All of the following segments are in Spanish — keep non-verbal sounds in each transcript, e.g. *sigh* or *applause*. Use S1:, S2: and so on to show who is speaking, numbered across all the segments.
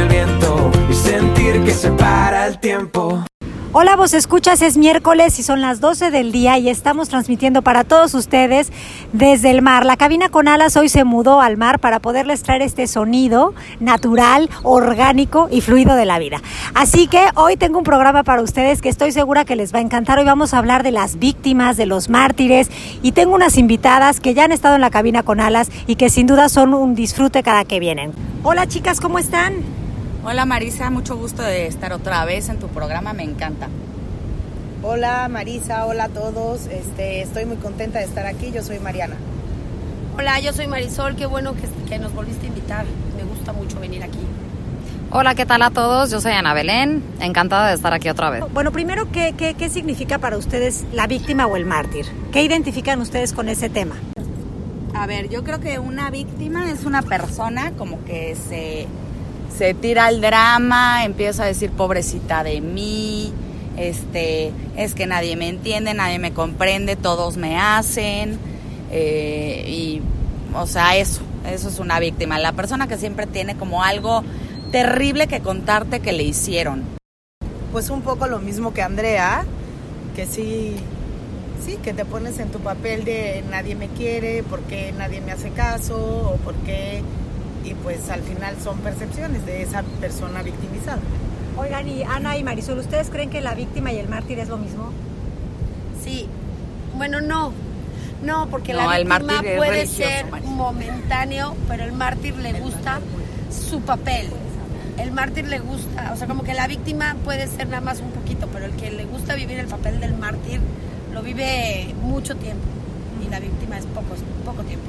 S1: el viento y sentir que se para el tiempo.
S2: Hola, vos escuchas, es miércoles y son las 12 del día y estamos transmitiendo para todos ustedes desde el mar. La cabina con alas hoy se mudó al mar para poderles traer este sonido natural, orgánico y fluido de la vida. Así que hoy tengo un programa para ustedes que estoy segura que les va a encantar. Hoy vamos a hablar de las víctimas, de los mártires y tengo unas invitadas que ya han estado en la cabina con alas y que sin duda son un disfrute cada que vienen. Hola chicas, ¿cómo están?
S3: Hola Marisa, mucho gusto de estar otra vez en tu programa, me encanta.
S4: Hola Marisa, hola a todos. Este, estoy muy contenta de estar aquí. Yo soy Mariana.
S5: Hola, yo soy Marisol. Qué bueno que, que nos volviste a invitar. Me gusta mucho venir aquí.
S6: Hola, ¿qué tal a todos? Yo soy Ana Belén, encantada de estar aquí otra vez.
S2: Bueno, primero, ¿qué, qué, qué significa para ustedes la víctima o el mártir? ¿Qué identifican ustedes con ese tema?
S3: A ver, yo creo que una víctima es una persona como que se, se tira al drama, empieza a decir pobrecita de mí, este, es que nadie me entiende, nadie me comprende, todos me hacen, eh, y, o sea, eso, eso es una víctima. La persona que siempre tiene como algo terrible que contarte que le hicieron.
S4: Pues un poco lo mismo que Andrea, que sí, sí, que te pones en tu papel de nadie me quiere, porque nadie me hace caso, o porque, y pues al final son percepciones de esa persona victimizada.
S2: Oigan, y Ana y Marisol, ¿ustedes creen que la víctima y el mártir es lo mismo?
S5: Sí. Bueno, no. No, porque
S3: No,
S5: la víctima puede ser
S3: Marisol.
S5: momentáneo, pero el mártir le gusta su papel. El mártir le gusta, o sea, como que la víctima puede ser nada más un poquito, pero el que le gusta vivir el papel del mártir lo vive mucho tiempo y la víctima es poco, poco tiempo.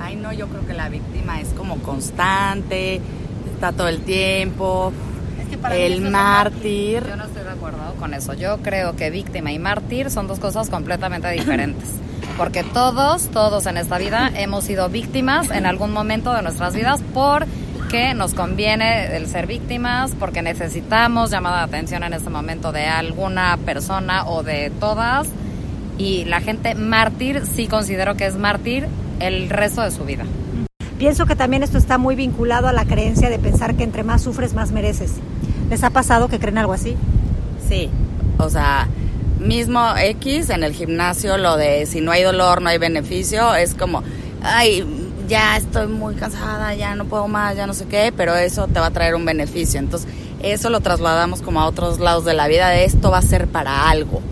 S3: Ay, no, yo creo que la víctima es como constante, está todo el tiempo.
S5: Es que para
S3: El mártir.
S6: Yo no estoy de acuerdo con eso. Yo creo que víctima y mártir son dos cosas completamente diferentes. *clears throat* Porque todos, todos en esta vida hemos sido víctimas en algún momento de nuestras vidas porque nos conviene el ser víctimas, porque necesitamos llamada de atención en este momento de alguna persona o de todas. Y la gente mártir sí considero que es mártir el resto de su vida.
S2: Pienso que también esto está muy vinculado a la creencia de pensar que entre más sufres, más mereces. ¿Les ha pasado que creen algo así?
S3: Sí, o sea, mismo X en el gimnasio, lo de si no hay dolor, no hay beneficio, es como, ay, ya estoy muy cansada, ya no puedo más, ya no sé qué, pero eso te va a traer un beneficio. Entonces, eso lo trasladamos como a otros lados de la vida, de esto va a ser para algo.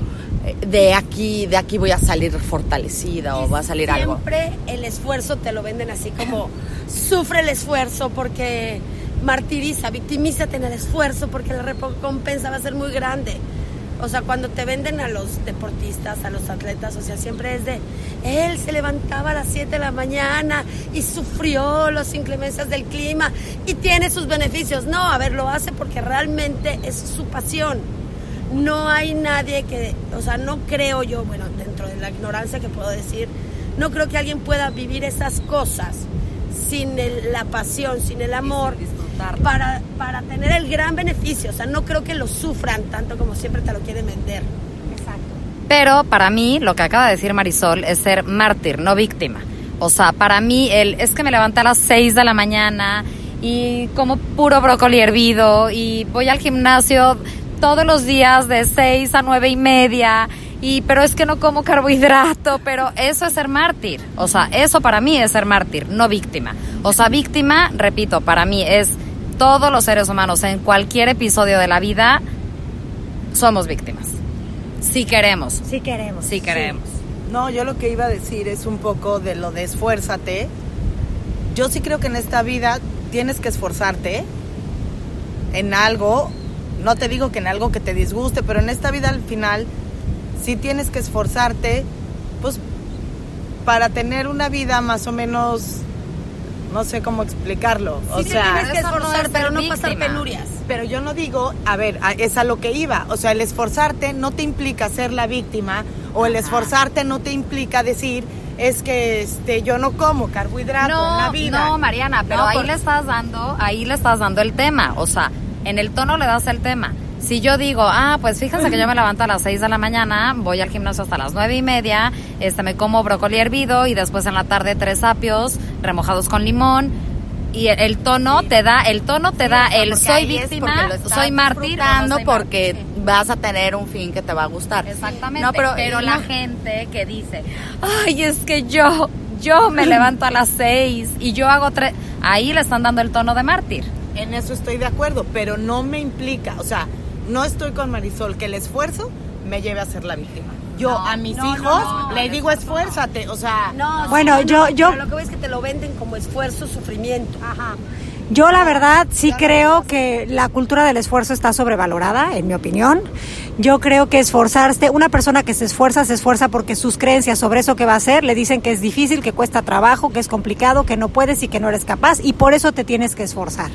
S3: De aquí, de aquí voy a salir fortalecida o va a salir algo.
S5: Siempre el esfuerzo te lo venden así como sufre el esfuerzo porque martiriza, victimízate en el esfuerzo porque la recompensa va a ser muy grande. O sea, cuando te venden a los deportistas, a los atletas, o sea, siempre es de, él se levantaba a las 7 de la mañana y sufrió las inclemencias del clima y tiene sus beneficios. No, a ver, lo hace porque realmente es su pasión. No hay nadie que, o sea, no creo yo, bueno, dentro de la ignorancia que puedo decir, no creo que alguien pueda vivir esas cosas sin el- la pasión, sin el amor, para, para tener el gran beneficio. O sea, no creo que lo sufran tanto como siempre te lo quieren vender.
S6: Pero para mí, lo que acaba de decir Marisol es ser mártir, no víctima. O sea, para mí, el, es que me levanté a las 6 de la mañana y como puro brócoli hervido y voy al gimnasio todos los días de 6 a nueve y media. Y, pero es que no como carbohidrato, pero eso es ser mártir. O sea, eso para mí es ser mártir, no víctima. O sea, víctima, repito, para mí es todos los seres humanos en cualquier episodio de la vida somos víctimas. Si queremos.
S2: Sí queremos.
S6: Si queremos.
S4: No, yo lo que iba a decir es un poco de lo de esfuérzate. Yo sí creo que en esta vida tienes que esforzarte en algo. No te digo que en algo que te disguste, pero en esta vida al final sí tienes que esforzarte, pues para tener una vida más o menos, no sé cómo explicarlo. o
S5: Sí te
S4: sea,
S5: tienes que
S6: no
S5: esforzar,
S6: es
S5: pero no pasar penurias.
S4: pero yo no digo, a ver, a- es a lo que iba. O sea, el esforzarte no te implica ser la víctima o el
S6: Ajá.
S4: esforzarte no te implica decir es que este yo no como carbohidrato en la
S6: No,
S4: vida.
S6: no, Mariana, pero
S4: No,
S6: ahí
S4: por-
S6: le estás dando, ahí le estás dando el tema. O sea, en el tono le das el tema. Si yo digo, ah, pues fíjense que yo me levanto a las 6 de la mañana, voy al gimnasio hasta las nueve y media, este, me como brócoli hervido y después en la tarde tres apios remojados con limón. Y el, el tono te da, el tono te da el soy víctima, soy mártir,
S3: porque vas a tener un fin que te va a gustar.
S6: Exactamente.
S3: No, pero,
S6: pero la
S3: no-
S6: gente que dice, ay, es que yo, yo me *laughs* levanto a las seis y yo hago tres, ahí le están dando el tono de mártir.
S4: En eso estoy de acuerdo, pero no me implica, o sea, no estoy con Marisol que el esfuerzo me lleve a ser la víctima. Yo
S6: No,
S4: a mis
S6: no,
S4: hijos
S6: no, el
S4: digo esfuérzate, o sea,
S5: No,
S2: Bueno, yo-
S5: no,
S2: yo-
S5: pero lo que voy es que te lo venden como esfuerzo, sufrimiento.
S2: Ajá. Yo la verdad sí creo que la cultura del esfuerzo está sobrevalorada, en mi opinión. Yo creo que esforzarse, una persona que se esfuerza, se esfuerza porque sus creencias sobre eso que va a hacer le dicen que es difícil, que cuesta trabajo, que es complicado, que no puedes y que no eres capaz y por eso te tienes que esforzar.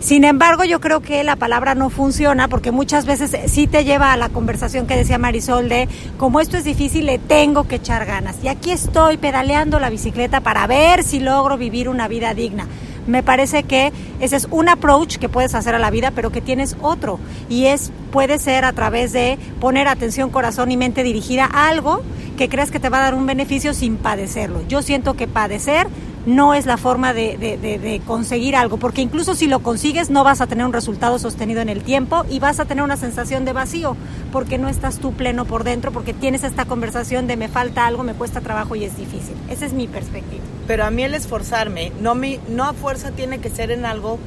S2: Sin embargo, yo creo que la palabra no funciona porque muchas veces sí te lleva a la conversación que decía Marisol de como esto es difícil, le tengo que echar ganas. Y aquí estoy pedaleando la bicicleta para ver si logro vivir una vida digna. Me parece que ese es un approach que puedes hacer a la vida, pero que tienes otro. Y es, puede ser a través de poner atención, corazón y mente dirigida a algo que creas que te va a dar un beneficio sin padecerlo. Yo siento que padecer no es la forma de, de- de- de conseguir algo, porque incluso si lo consigues no vas a tener un resultado sostenido en el tiempo y vas a tener una sensación de vacío, porque no estás tú pleno por dentro, porque tienes esta conversación de me falta algo, me cuesta trabajo y es difícil. Esa es mi perspectiva.
S4: pero a mí el esforzarme no me no a fuerza tiene que ser en algo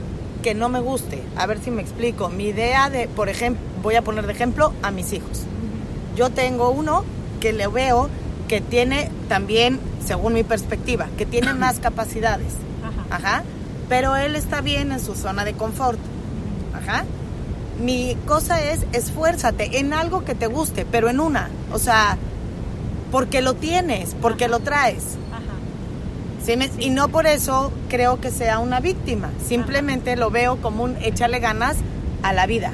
S4: que no me guste. A ver si me explico. Mi idea de, por ejemplo, voy a poner de ejemplo a mis hijos. Yo tengo uno que le veo que tiene también, según mi perspectiva, que tiene *clears throat* más capacidades. Ajá. Pero él está bien en su zona de confort. Ajá. Mi cosa es esfuérzate en algo que te guste, pero en una. O sea, porque lo tienes, porque lo traes. ¿Sí me- Y no por eso creo que sea una víctima. Simplemente lo veo como un échale ganas a la vida.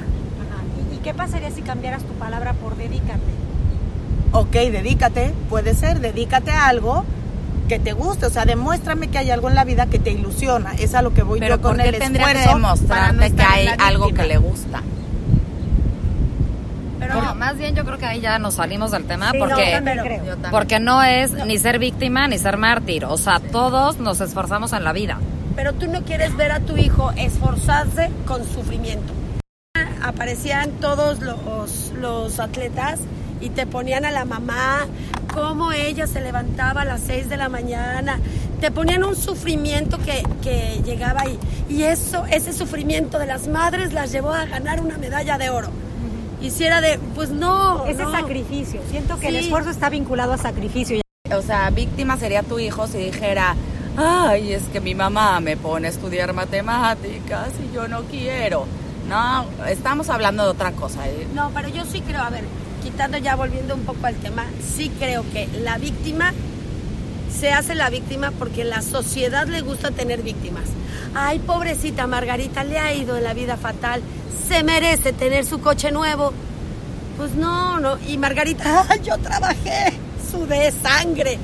S2: ¿Y, qué pasaría si cambiaras tu palabra por dedícate?
S4: Ok, dedícate, puede ser, dedícate a algo que te guste. O sea, demuéstrame que hay algo en la vida que te ilusiona. Es a lo que voy
S3: Pero
S4: yo con
S3: ¿por qué
S4: el
S3: tendría que
S4: esfuerzo para no
S3: demostrarte que hay algo
S4: víctima?
S3: que le gusta?
S6: Pero no, más bien yo creo que ahí ya nos salimos del tema
S2: Sí, no,
S6: porque
S2: también.
S6: porque no es ni ser víctima ni ser mártir, o sea, todos nos esforzamos en la vida.
S5: Pero tú no quieres ver a tu hijo esforzarse con sufrimiento. Aparecían todos los, los atletas y te ponían a la mamá, cómo ella se levantaba a las 6 de la mañana. Te ponían un sufrimiento que, que llegaba ahí. Y eso, ese sufrimiento de las madres las llevó a ganar una medalla de oro. Y si era de, pues no.
S2: Ese
S5: no.
S2: sacrificio. Siento que el
S5: Sí.
S2: esfuerzo está vinculado a sacrificio.
S3: O sea, víctima sería tu hijo si dijera, ay, es que mi mamá me pone a estudiar matemáticas y yo no quiero. No, estamos hablando de otra cosa. ¿eh?
S5: No, pero yo sí creo, a ver, quitando ya, volviendo un poco al tema, sí creo que la víctima se hace la víctima porque la sociedad le gusta tener víctimas. Ay, pobrecita Margarita, le ha ido en la vida fatal, se merece tener su coche nuevo. Pues no, no, y Margarita, *laughs* ay, yo trabajé, sudé sangre.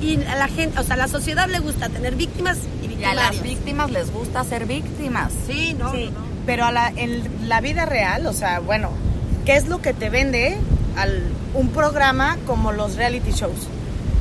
S5: Y a la gente, o sea, a la sociedad le gusta tener víctimas y
S3: Y a las víctimas les gusta ser víctimas.
S5: Sí, no,
S2: Sí.
S5: no, no.
S4: Pero a la, en la vida real, o sea, bueno, ¿qué es lo que te vende al, un programa como los reality shows?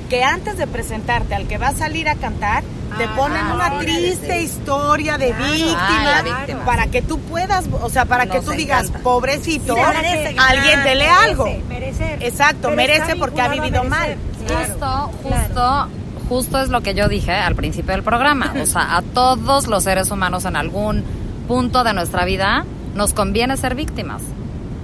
S4: Que antes de presentarte al que va a salir a cantar, te
S5: Ah,
S4: ponen
S5: claro,
S4: una triste historia de
S5: Claro,
S4: víctima,
S3: ah,
S4: para que tú puedas, o sea, para que tú digas,
S3: encanta.
S4: pobrecito,
S5: Sí, merece
S4: alguien dele
S2: Merece,
S4: algo.
S2: Merecer.
S4: Exacto,
S2: Pero
S4: merece porque ha vivido
S2: merecer.
S4: mal.
S2: Claro.
S6: Justo, justo, justo es lo que yo dije al principio del programa. O sea, a todos los seres humanos en algún punto de nuestra vida nos conviene ser víctimas.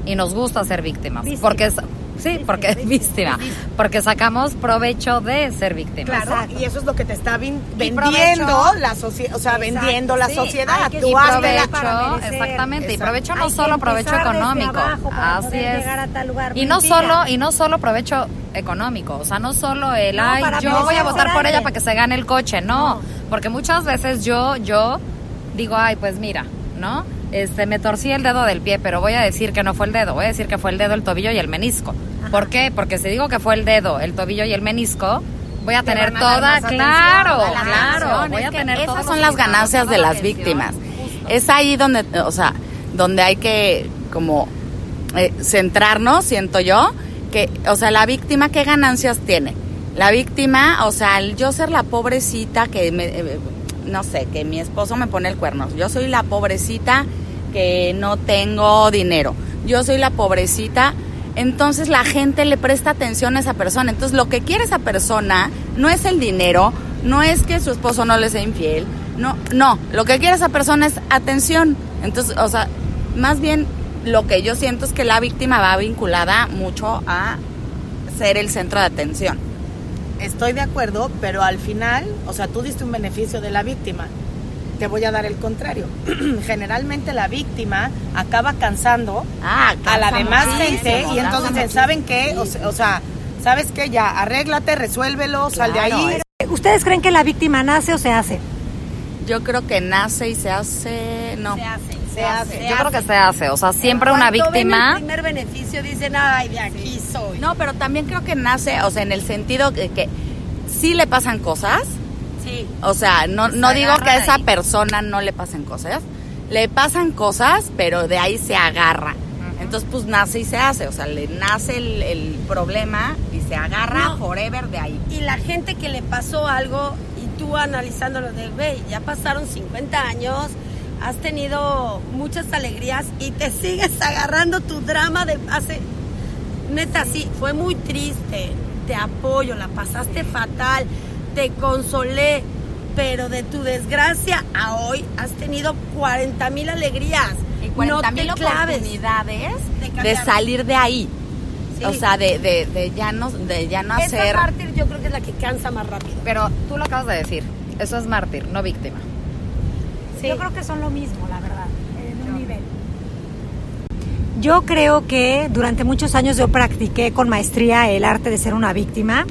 S6: Y nos gusta ser víctimas.
S2: Víctima.
S6: Porque es, sí, porque es
S2: víctima,
S6: víctima. Porque sacamos provecho de ser víctimas.
S4: Claro, y eso es lo que te está vendiendo la sociedad, o sea,
S2: Exacto,
S4: vendiendo la
S2: sí,
S4: sociedad.
S2: que
S4: Tú
S6: Y provecho, exactamente, y provecho no
S2: Hay
S6: solo provecho económico, así es.
S2: llegar a tal lugar.
S6: Y no solo y no solo provecho económico, o sea, no solo el
S2: No,
S6: ay, yo voy a votar por ella
S2: alguien".
S6: para que se gane el coche, no,
S2: No.
S6: porque muchas veces yo yo digo, ay, pues mira, ¿no? Este, me torcí el dedo del pie, pero voy a decir que no fue el dedo, voy a decir que fue el dedo, el tobillo y el menisco. ¿Por qué? Porque si digo que fue el dedo, el tobillo y el menisco, voy a
S3: Te
S6: tener
S3: a
S6: toda,
S3: atención,
S6: claro, claro,
S3: atención.
S6: voy
S3: Es
S6: a tener
S3: Esas
S6: todos
S3: son las ganancias de
S6: la
S3: las
S6: atención.
S3: víctimas.
S6: Justo.
S3: Es ahí donde, o sea, donde hay que como eh, centrarnos, siento yo, que, o sea, la víctima, ¿qué ganancias tiene? La víctima, o sea, el yo ser la pobrecita que me, eh, no sé, que mi esposo me pone el cuerno. Yo soy la pobrecita que no tengo dinero. Yo soy la pobrecita. Entonces la gente le presta atención a esa persona. Entonces lo que quiere esa persona no es el dinero, no es que su esposo no le sea infiel, no, no, lo que quiere esa persona es atención. Entonces, o sea, más bien lo que yo siento es que la víctima va vinculada mucho a ser el centro de atención.
S4: Estoy de acuerdo, pero al final, o sea, tú diste un beneficio de la víctima. Te voy a dar el contrario. *clears throat* Generalmente la víctima acaba cansando
S3: Ah,
S4: a la demás gente y entonces dicen, ¿saben qué? O, o sea, ¿sabes qué? Ya, arréglate, resuélvelo, sal de ahí.
S2: ¿Ustedes creen que la víctima nace o se hace?
S3: Yo creo que nace y se hace, no.
S5: Se hace.
S4: Se hace.
S6: Yo creo que se hace, o sea, siempre una
S5: Cuando ven
S6: víctima
S5: el primer beneficio dicen, ay, de aquí soy.
S3: No, pero también creo que nace, o sea, en el sentido que, que sí le pasan cosas,
S5: Sí.
S3: o sea, no, no digo que a esa
S6: ahí.
S3: persona no le pasen cosas, le pasan cosas, pero de ahí se agarra. Entonces, pues nace y se hace, o sea, le nace el, el problema y se agarra
S5: No.
S3: forever de ahí.
S5: Y la gente que le pasó algo y tú analizándolo de, güey, ya pasaron 50 años, has tenido muchas alegrías y te sigues agarrando tu drama de hace... Neta, sí, fue muy triste, te apoyo, la pasaste fatal, te consolé, pero de tu desgracia a hoy has tenido 40 mil alegrías.
S3: Y
S5: no
S3: 40
S5: te
S3: mil
S5: claves.
S3: oportunidades
S5: De
S3: de, salir de ahí.
S5: Sí.
S3: O sea, de, de, de ya no, de ya no hacer...
S5: mártir yo creo que es la que cansa más rápido.
S6: Pero tú lo acabas de decir, eso es mártir, no víctima.
S2: Yo creo que son lo mismo, la verdad. Yo creo que durante muchos años yo practiqué con maestría el arte de ser una víctima.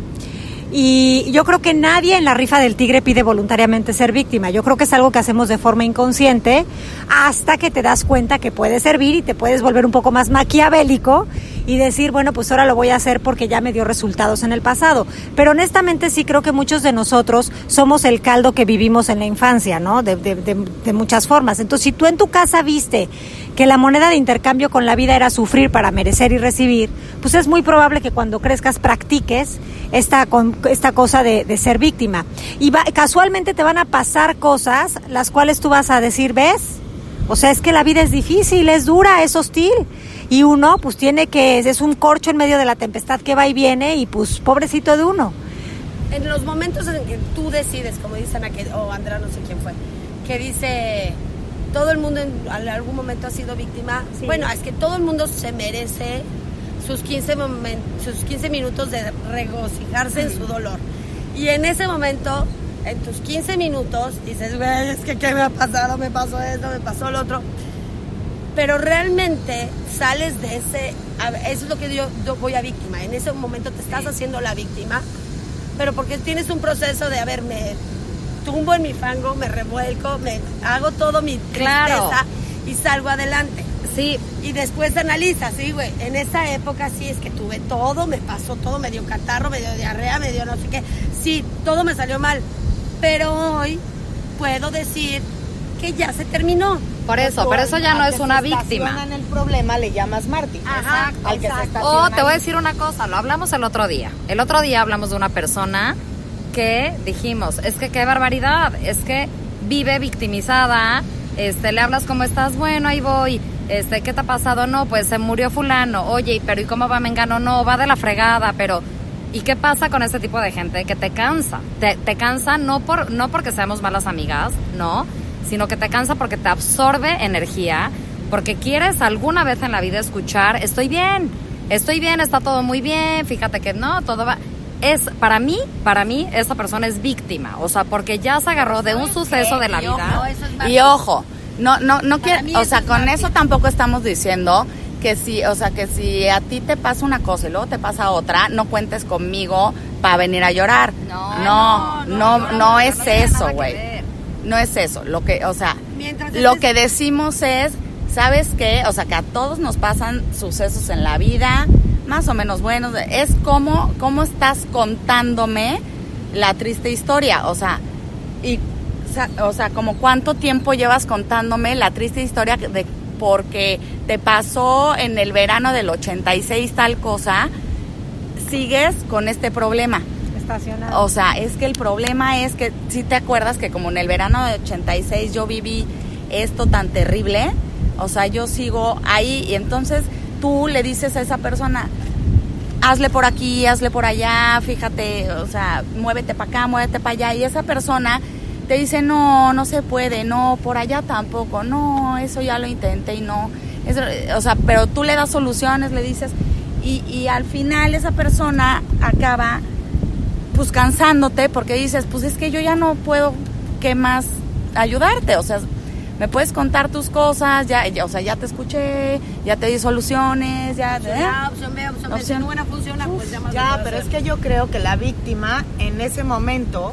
S2: Y yo creo que nadie en la rifa del tigre pide voluntariamente ser víctima. Yo creo que es algo que hacemos de forma inconsciente hasta que te das cuenta que puede servir y te puedes volver un poco más maquiavélico y decir, bueno, pues ahora lo voy a hacer porque ya me dio resultados en el pasado. Pero honestamente sí creo que muchos de nosotros somos el caldo que vivimos en la infancia, ¿no? De, de- de- de muchas formas. Entonces, si tú en tu casa viste que la moneda de intercambio con la vida era sufrir para merecer y recibir, pues es muy probable que cuando crezcas practiques esta, con- esta cosa de, ser víctima. Y va- casualmente te van a pasar cosas las cuales tú vas a decir, ¿ves? O sea, es que la vida es difícil, es dura, es hostil. Y uno, pues tiene que, es un corcho en medio de la tempestad que va y viene y pues pobrecito de uno.
S5: en los momentos en que tú decides, como dicen aquí, o Andrea, no sé quién fue, que dice, todo el mundo en algún momento ha sido víctima.
S2: Sí.
S5: Bueno, es que todo el mundo se merece sus 15, momen- sus 15 minutos de regocijarse en su dolor. Y en ese momento, en tus 15 minutos, dices, güey, es que ¿qué me ha pasado? Me pasó esto, me pasó lo otro. Pero realmente sales de ese, eso es lo que yo, yo voy a víctima. En ese momento te estás haciendo la víctima, pero porque tienes un proceso de, a ver, me tumbo en mi fango, me revuelco, me hago todo mi tristeza
S6: Claro.
S5: y salgo adelante.
S6: Sí,
S5: Y después analizas, sí, güey, en esa época sí es que tuve todo, me pasó todo, me dio catarro, me dio diarrea, me dio no sé qué. Sí, todo me salió mal. Pero hoy puedo decir que ya se terminó.
S6: Por eso, pero eso ya no es una
S4: se
S6: víctima.
S4: en el problema le llamas mártir.
S5: Ajá,
S4: Al que se
S5: exacto.
S4: estaciona
S6: O te voy a decir una cosa, lo hablamos el otro día. El otro día hablamos de una persona que dijimos, es que qué barbaridad, es que vive victimizada, este, le hablas cómo estás, bueno, ahí voy, este, ¿qué te ha pasado? No, pues se murió fulano, oye, pero ¿y cómo va Mengano? No, va de la fregada, pero ¿y qué pasa con este tipo de gente? Que te cansa, te, te cansa no, por, no porque seamos malas amigas, no, sino que te cansa porque te absorbe energía, porque quieres alguna vez en la vida escuchar, estoy bien, estoy bien, está todo muy bien, fíjate que no, todo va... Es, para mí, para mí, esa persona es víctima, o sea, porque ya se agarró de un suceso de la
S3: Y ojo,
S6: vida.
S3: Y ojo, no, no, no quiero, o sea,
S5: es
S3: con eso tampoco estamos diciendo que si, o sea, que si a ti te pasa una cosa y luego te pasa otra, no cuentes conmigo para venir a llorar.
S6: No,
S3: no, no,
S6: no,
S3: no,
S6: no,
S3: es eso, güey. No es eso, lo que, o sea,
S5: Mientras
S3: lo que decimos es, ¿sabes qué? O sea, que a todos nos pasan sucesos en la vida, más o menos buenos. Es como, cómo estás contándome la triste historia. O sea, y, o sea, como cuánto tiempo llevas contándome la triste historia de porque te pasó en el verano del 86 tal cosa, sigues con este problema. O sea, es que el problema es que si te acuerdas que como en el verano de 86 yo viví esto tan terrible, o sea, yo sigo ahí y entonces tú le dices a esa persona, hazle por aquí, hazle por allá, fíjate, o sea, muévete para acá, muévete para allá y esa persona te dice, no, no se puede, no, por allá tampoco, no, eso ya lo intenté y no, eso, o sea, pero tú le das soluciones, le dices, y, y al final esa persona acaba pues cansándote porque dices, pues es que yo ya no puedo, ¿qué más ayudarte? O sea, me puedes contar tus cosas, ya, ya- o sea, ya te escuché, ya te di soluciones, ya...
S5: Opción
S3: ¿eh?
S5: A, opción B, opción B. Si
S3: Opción-
S5: ninguna funciona, pues ya más
S4: Ya, pero es que yo creo que la víctima en ese momento,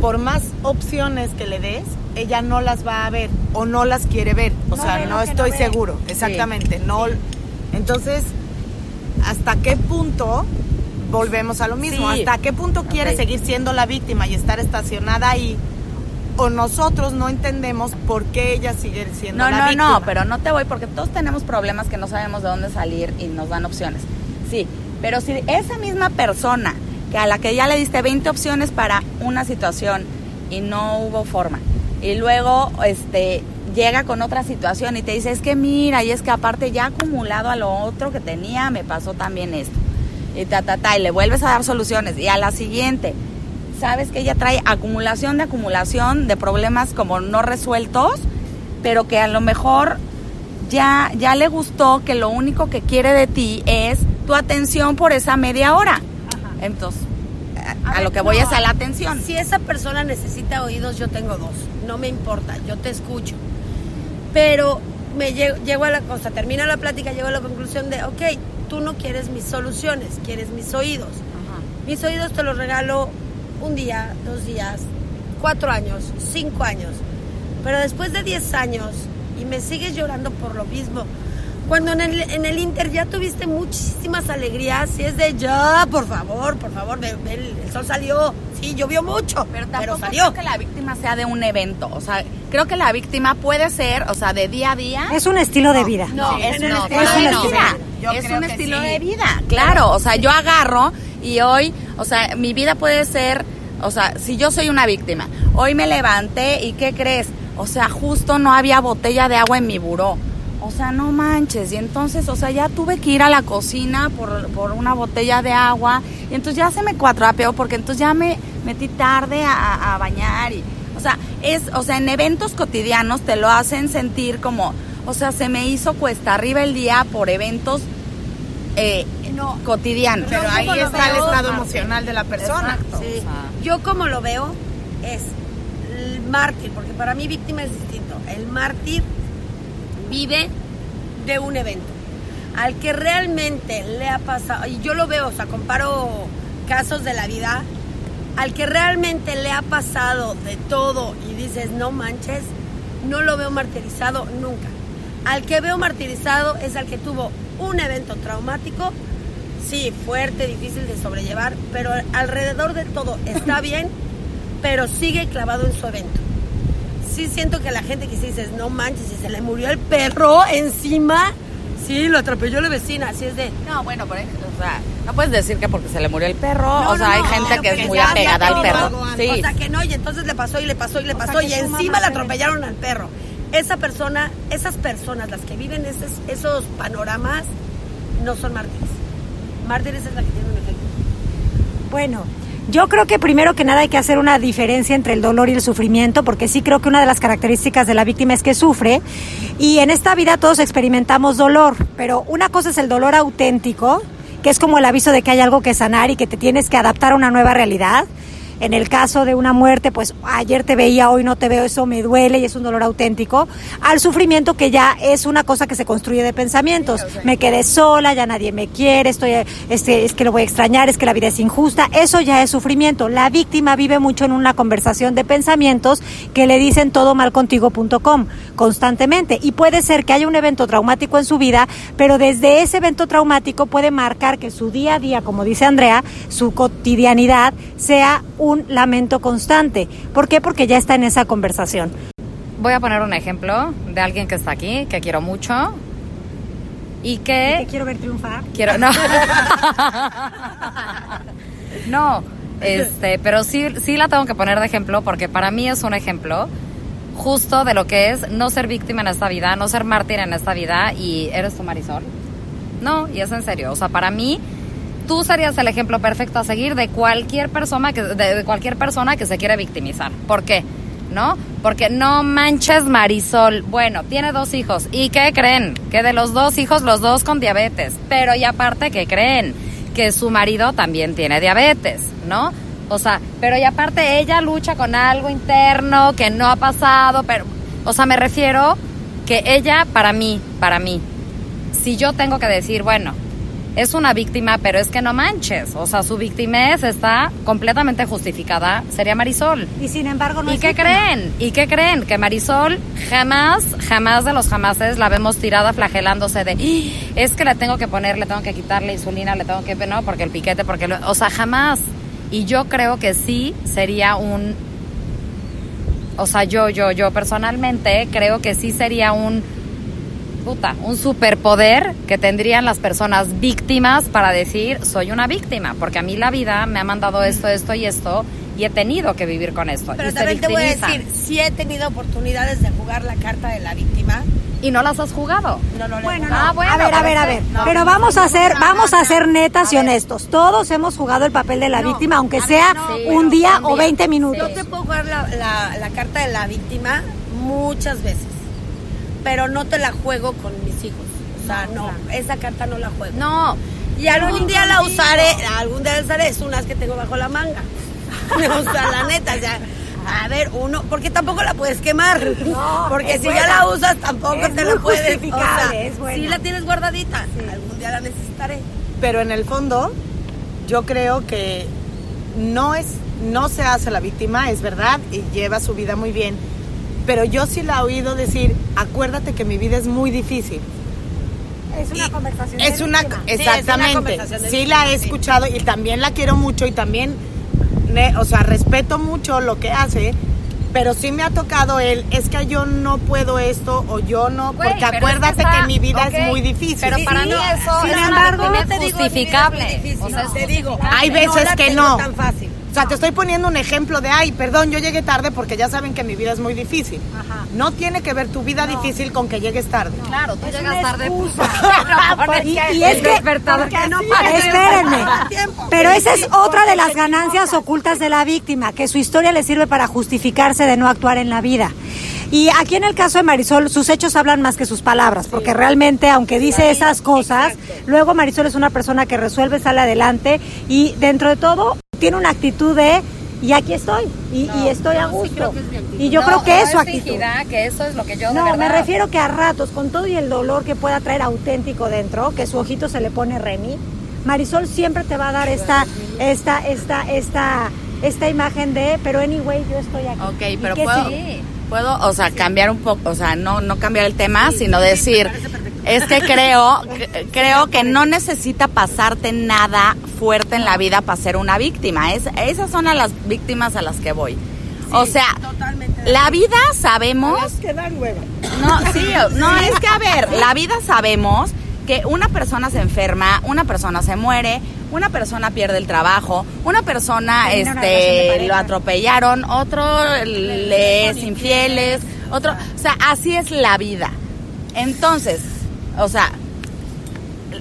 S4: por más opciones que le des, ella no las va a ver o no las quiere ver. O
S5: No
S4: sea, no estoy
S5: no
S4: seguro, exactamente. No, entonces, ¿hasta qué punto volvemos a lo mismo?
S3: Sí.
S4: ¿Hasta qué punto quiere
S3: Ok.
S4: seguir siendo la víctima y estar estacionada ahí? O nosotros no entendemos por qué ella sigue siendo
S3: No,
S4: la
S3: no,
S4: víctima.
S3: no, pero no te voy porque todos tenemos problemas que no sabemos de dónde salir y nos dan opciones. Sí, pero si esa misma persona que a la que ya le diste 20 opciones para una situación y no hubo forma, y luego este llega con otra situación y te dice, es que mira, y es que aparte ya acumulado a lo otro que tenía, me pasó también esto. Y ta, ta, ta, y le vuelves a dar soluciones. Y a la siguiente, sabes que ella trae acumulación de acumulación de problemas como no resueltos, pero que a lo mejor ya, ya le gustó que lo único que quiere de ti es tu atención por esa media hora. Entonces, a, a
S5: ver,
S3: lo que voy
S5: no,
S3: es a la atención.
S5: Si esa persona necesita oídos, yo tengo dos. No me importa, yo te escucho. Pero me llego, llego a la cosa, termina la plática, llego a la conclusión de, ok, tú no quieres mis soluciones, quieres mis oídos. Mis oídos te los regalo un día, dos días, cuatro años, cinco años. Pero después de diez años y me sigues llorando por lo mismo, cuando en el, en el Inter ya tuviste muchísimas alegrías, y es de ya, por favor, por favor, el, el sol salió, sí, llovió mucho,
S3: Pero
S5: pero, salió.
S3: creo que la víctima sea de un evento. O sea, creo que la víctima puede ser, o sea, de día a día.
S2: Es un estilo de vida.
S5: No,
S3: es, un
S5: estilo
S2: de vida.
S4: Yo
S3: es un estilo
S4: sí.
S3: de vida, claro. O sea, yo agarro y hoy, o sea, mi vida puede ser, o sea, si yo soy una víctima, hoy me levanté y ¿qué crees? O sea, justo no había botella de agua en mi buró. O sea, no manches. Y entonces, o sea, ya tuve que ir a la cocina por, por una botella de agua. Y entonces ya se me cuatrapeó porque entonces ya me metí tarde a, a- a bañar. Y, o sea, es, o sea, en eventos cotidianos te lo hacen sentir como, o sea, se me hizo cuesta arriba el día por eventos eh,
S5: No.
S3: cotidianos.
S4: Pero ahí está el estado emocional de la persona.
S3: Exacto.
S5: Sí.
S3: O sea.
S5: Yo como lo veo es el mártir, porque para mí víctima es distinto. El mártir vive de un evento. Al que realmente le ha pasado, y yo lo veo, o sea, comparo casos de la vida, al que realmente le ha pasado de todo y dices, no manches, no lo veo martirizado nunca. Al que veo martirizado es al que tuvo un evento traumático, sí, fuerte, difícil de sobrellevar, pero alrededor de todo está *laughs* bien, pero sigue clavado en su evento. Sí siento que la gente que sí dices, no manches, si se le murió el perro encima, sí, lo atropelló la vecina, así es de...
S3: No, bueno, por ejemplo, o sea, no puedes decir que porque se le murió el perro,
S5: No,
S3: o sea,
S5: no,
S3: hay
S5: no,
S3: gente
S5: pero
S3: que es muy apegada al perro. Sí.
S5: O sea que no, y entonces le pasó y le pasó y le
S4: O sea,
S5: pasó y encima le atropellaron al perro. Esa persona, esas personas, las que viven esos, esos panoramas, no son mártires. Mártires es la que tiene un efecto.
S2: Bueno, Yo creo que primero que nada hay que hacer una diferencia entre el dolor y el sufrimiento, porque sí creo que una de las características de la víctima es que sufre. Y en esta vida todos experimentamos dolor, pero una cosa es el dolor auténtico, que es como el aviso de que hay algo que sanar y que te tienes que adaptar a una nueva realidad. En el caso de una muerte, pues ayer te veía, hoy no te veo, eso me duele y es un dolor auténtico. Al sufrimiento que ya es una cosa que se construye de pensamientos. Me quedé sola, ya nadie me quiere, estoy, este, es que lo voy a extrañar, es que la vida es injusta. Eso ya es sufrimiento. La víctima vive mucho en una conversación de pensamientos que le dicen todo mal contigo.com constantemente. Y puede ser que haya un evento traumático en su vida, pero desde ese evento traumático puede marcar que su día a día, como dice Andrea, su cotidianidad sea un lamento constante. ¿Por qué? Porque ya está en esa conversación.
S6: Voy a poner un ejemplo de alguien que está aquí, que quiero mucho y que...
S2: ¿Y que quiero ver triunfar.
S6: Quiero, no. *laughs* no, este, pero sí, sí la tengo que poner de ejemplo porque para mí es un ejemplo justo de lo que es no ser víctima en esta vida, no ser mártir en esta vida y eres tu Marisol. No, y es en serio. O sea, para mí tú serías el ejemplo perfecto a seguir de cualquier persona que, de, cualquier persona que se quiere victimizar. ¿Por qué? ¿No? Porque no manches Marisol. Bueno, tiene dos hijos. ¿Y qué creen? Que de los dos hijos, los dos con diabetes. Pero y aparte, ¿qué creen? Que su marido también tiene diabetes, ¿no? O sea, pero y aparte ella lucha con algo interno que no ha pasado, pero, o sea, me refiero que ella, para mí, para mí, si yo tengo que decir, bueno, es una víctima, pero es que no manches. O sea, su victimez está completamente justificada. Sería Marisol.
S2: Y sin embargo no
S6: ¿Y
S2: es
S6: qué
S2: víctima.
S6: creen? ¿Y qué creen? Que Marisol jamás, jamás de los jamases la vemos tirada flagelándose de "Ah, es que le tengo que poner, le tengo que quitarle insulina, le tengo que, no, porque el piquete, porque lo-". o sea, jamás. Y yo creo que sí sería un o sea, yo, yo, yo personalmente creo que sí sería un puta, un superpoder que tendrían las personas víctimas para decir, soy una víctima, porque a mí la vida me ha mandado esto, esto y esto, y he tenido que vivir con esto.
S5: Pero
S6: y
S5: también te voy a decir, sí he tenido oportunidades de jugar la carta de la víctima.
S6: ¿Y no las has jugado?
S5: No, no,
S2: Bueno,
S5: jugado.
S2: no.
S6: Ah, bueno,
S2: a ver, a
S6: pero
S2: ver, a ver.
S5: no,
S2: pero vamos a ser, vamos a ser netas y honestos. Todos hemos jugado el papel de la
S5: No,
S2: víctima, aunque sea
S5: no,
S2: un día
S6: un
S2: o
S6: día.
S2: 20
S5: Yo
S2: minutos.
S5: te puedo jugar la, la- la carta de la víctima muchas veces, pero no te la juego con mis hijos. O sea, no, esa carta no la juego.
S6: No.
S5: Y algún día la usaré, algún día la usaré, es unas que tengo bajo la manga. *laughs* o sea, la neta, o sea, a ver, uno, porque tampoco la puedes quemar.
S2: No,
S5: porque si
S2: buena.
S5: ya la usas, tampoco
S2: Es
S5: te la puedes. O sea,
S2: es buena.
S5: sí la tienes guardadita, algún día la necesitaré.
S4: Pero en el fondo, yo creo que no es, no se hace la víctima, es verdad, y lleva su vida muy bien. Pero yo sí la he oído decir, acuérdate que mi vida es muy difícil.
S2: Es una conversación.
S4: Es
S2: de
S4: una,
S2: víctima.
S5: es una
S4: exactamente. Sí la he
S5: sí.
S4: escuchado y también la quiero mucho y también, o sea, respeto mucho lo que hace, pero sí me ha tocado él, es que yo no puedo esto o yo no,
S6: Güey,
S4: porque
S6: es
S4: acuérdate que, mi vida es muy difícil.
S6: Pero
S4: Sí,
S6: para
S4: sí,
S6: mí eso
S2: Sin embargo,
S5: no te
S6: justificable.
S5: difícil,
S6: o sea, es
S5: te digo.
S4: Hay
S5: no
S4: veces
S5: la
S4: que
S5: tengo
S4: no.
S5: tan fácil.
S4: O sea, te estoy poniendo un ejemplo de, ay, perdón, yo llegué tarde porque ya saben que mi vida es muy difícil.
S2: Ajá.
S4: No tiene que ver tu vida difícil con que llegues tarde.
S6: Claro, tú
S2: Es
S6: llegas
S2: una
S6: tarde. pones *laughs* *laughs*
S2: Y, es que, no espérenme, pero esa es otra de las ganancias ocultas de la víctima, que su historia le sirve para justificarse de no actuar en la vida. Y aquí en el caso de Marisol, sus hechos hablan más que sus palabras, porque realmente, aunque dice esas cosas, luego Marisol es una persona que resuelve, sale adelante y dentro de todo tiene una actitud de, y aquí estoy, y, y estoy a gusto. y yo
S6: No,
S2: creo que
S6: no
S2: es su
S6: es
S2: actitud.
S6: fingida, que eso es lo que yo de
S2: No,
S6: verdad.
S2: me refiero que a ratos, con todo y el dolor que pueda traer auténtico dentro, que su ojito se le pone Remy, Marisol siempre te va a dar esta, esta, esta, esta, esta imagen de, pero anyway, yo estoy aquí.
S3: Ok, pero puedo,
S2: sí.
S3: Puedo, o sea, cambiar un poco, o sea, no, no cambiar el tema, sino decir, es que creo, *laughs* creo que no necesita pasarte nada fuerte en la vida para ser una víctima. Es, esas son a las víctimas a las que voy. o sea, la vida sabemos
S4: Las que dan hueva.
S3: no, sí, no, es que a ver, la vida sabemos que una persona se enferma, una persona se muere, una persona pierde el trabajo, una persona este lo atropellaron, otro le es infieles, otro, o sea, así es la vida. Entonces, o sea,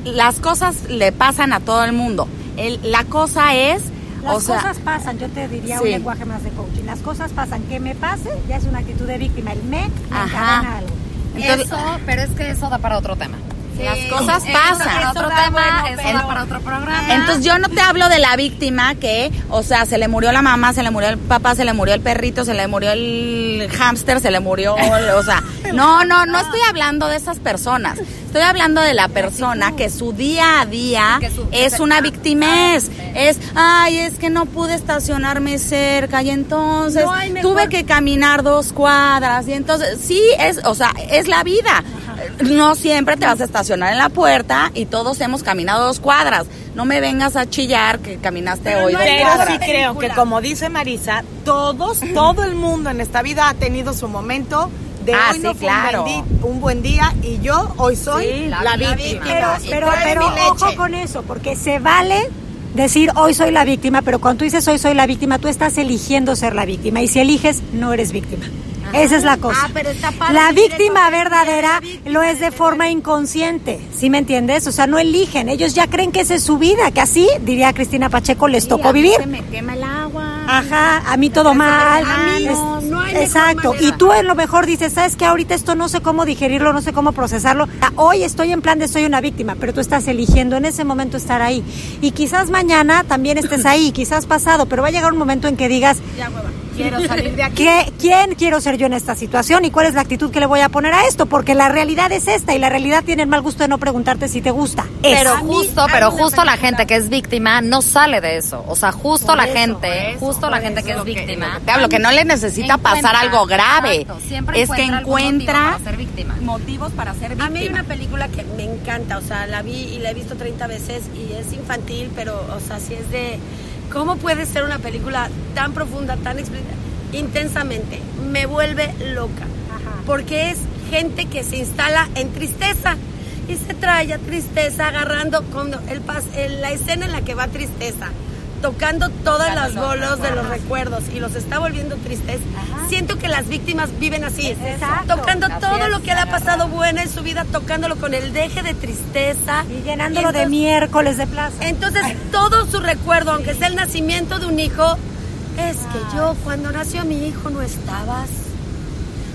S3: las cosas le pasan a todo el mundo. El- la cosa es,
S2: Las
S3: o sea,
S2: cosas pasan, yo te diría
S3: Sí.
S2: un lenguaje más de coaching. Las cosas pasan, que me pase ya es una actitud de víctima. El me, me
S3: Ajá.
S2: encadena algo.
S3: Entonces-
S6: eso, pero es que eso da para otro tema. Las cosas pasan. otro tema,
S4: bueno,
S6: da para otro programa.
S3: Entonces yo no te hablo de la víctima que, o sea, se le murió la mamá, se le murió el papá, se le murió el perrito, se le murió el hámster, se le murió, o sea, *laughs* no, no, no estoy hablando de esas personas. Estoy hablando de la persona que su día a día es una victimez. Es, ay, es que no pude estacionarme cerca y entonces
S5: No
S3: tuve que caminar dos cuadras y entonces, sí, es, o sea, es la vida. No siempre te vas a estacionar en la puerta y todos hemos caminado dos cuadras. No me vengas a chillar que caminaste
S5: Pero
S3: hoy
S5: no
S3: dos
S4: Pero
S3: cuadras.
S4: sí creo que como dice Marisa, todos, todo el mundo en esta vida ha tenido su momento de
S3: Ah,
S4: hoy no
S3: sí,
S4: fue
S3: claro.
S4: un, buen un buen día y yo hoy soy
S3: Sí,
S4: la,
S3: la
S4: víctima.
S3: víctima.
S2: Pero, pero, pero ojo con eso, porque se vale decir hoy soy la víctima, pero cuando tú dices hoy soy la víctima, tú estás eligiendo ser la víctima. Y si eliges, no eres víctima. Esa es la cosa.
S5: Ah, pero está padre
S2: la víctima verdadera
S5: víctima,
S2: lo es de forma inconsciente, ¿sí me entiendes? O sea, no eligen, ellos ya creen que esa es su vida, que así, diría Cristina Pacheco, les
S3: Sí,
S2: tocó
S3: a mí
S2: vivir.
S3: Se me quema el agua.
S2: Ajá, a mí todo mal.
S3: A mí no,
S5: no hay
S2: exacto. Y tú en lo mejor dices, ¿sabes que Ahorita esto no sé cómo digerirlo, no sé cómo procesarlo. Hoy estoy en plan de soy una víctima, pero tú estás eligiendo en ese momento estar ahí. Y quizás mañana también estés ahí, quizás pasado, pero va a llegar un momento en que digas,
S4: Quiero salir de aquí.
S2: ¿qué, ¿quién quiero ser yo en esta situación y cuál es la actitud que le voy a poner a esto? Porque la realidad es esta y la realidad tiene el mal gusto de no preguntarte si te gusta.
S6: Pero
S2: Eso.
S6: justo, pero justo la gente que es víctima no sale de eso. O sea, justo la gente, justo la gente que es víctima.
S3: Te hablo que no le necesita pasar algo grave.
S6: Exacto, siempre
S3: es que
S6: encuentra motivo para ser víctima.
S3: motivos para ser víctima.
S5: A mí hay una película que me encanta, o sea, la vi y la he visto 30 veces y es infantil, pero, o sea, sí es de... ¿Cómo puede ser una película tan profunda, tan explícita? Intensamente. Me vuelve loca. Porque es gente que se instala en tristeza y se trae a tristeza agarrando con el pas, el- la escena en la que va tristeza tocando todas las bolos de los recuerdos y los está volviendo tristes. Siento que las víctimas viven así,
S2: Exacto.
S5: tocando todo lo que le ha pasado bueno en su vida, tocándolo con el deje de tristeza.
S2: Y llenándolo de miércoles de plaza.
S5: Entonces, todo su recuerdo, aunque sea el nacimiento de un hijo, es que yo cuando nació mi hijo no estabas.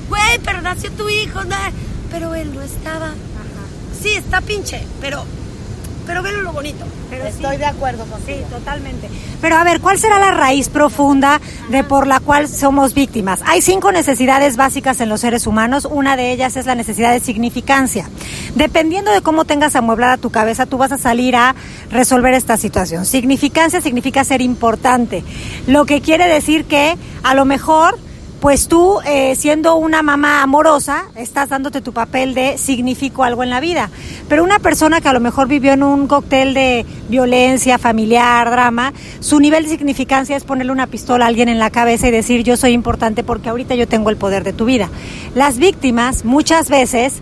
S5: Güey, pero nació tu hijo, pero él no estaba. Sí, está pinche, pero, pero velo lo bonito.
S2: Pero sí.
S4: Estoy de acuerdo
S2: Sí,
S4: contigo.
S2: totalmente. Pero a ver, ¿cuál será la raíz profunda de por la cual somos víctimas? Hay cinco necesidades básicas en los seres humanos. Una de ellas es la necesidad de significancia. Dependiendo de cómo tengas amueblada tu cabeza, tú vas a salir a resolver esta situación. Significancia significa ser importante. Lo que quiere decir que a lo mejor pues tú, eh, siendo una mamá amorosa, estás dándote tu papel de significo algo en la vida. Pero una persona que a lo mejor vivió en un cóctel de violencia familiar, drama, su nivel de significancia es ponerle una pistola a alguien en la cabeza y decir yo soy importante porque ahorita yo tengo el poder de tu vida. Las víctimas muchas veces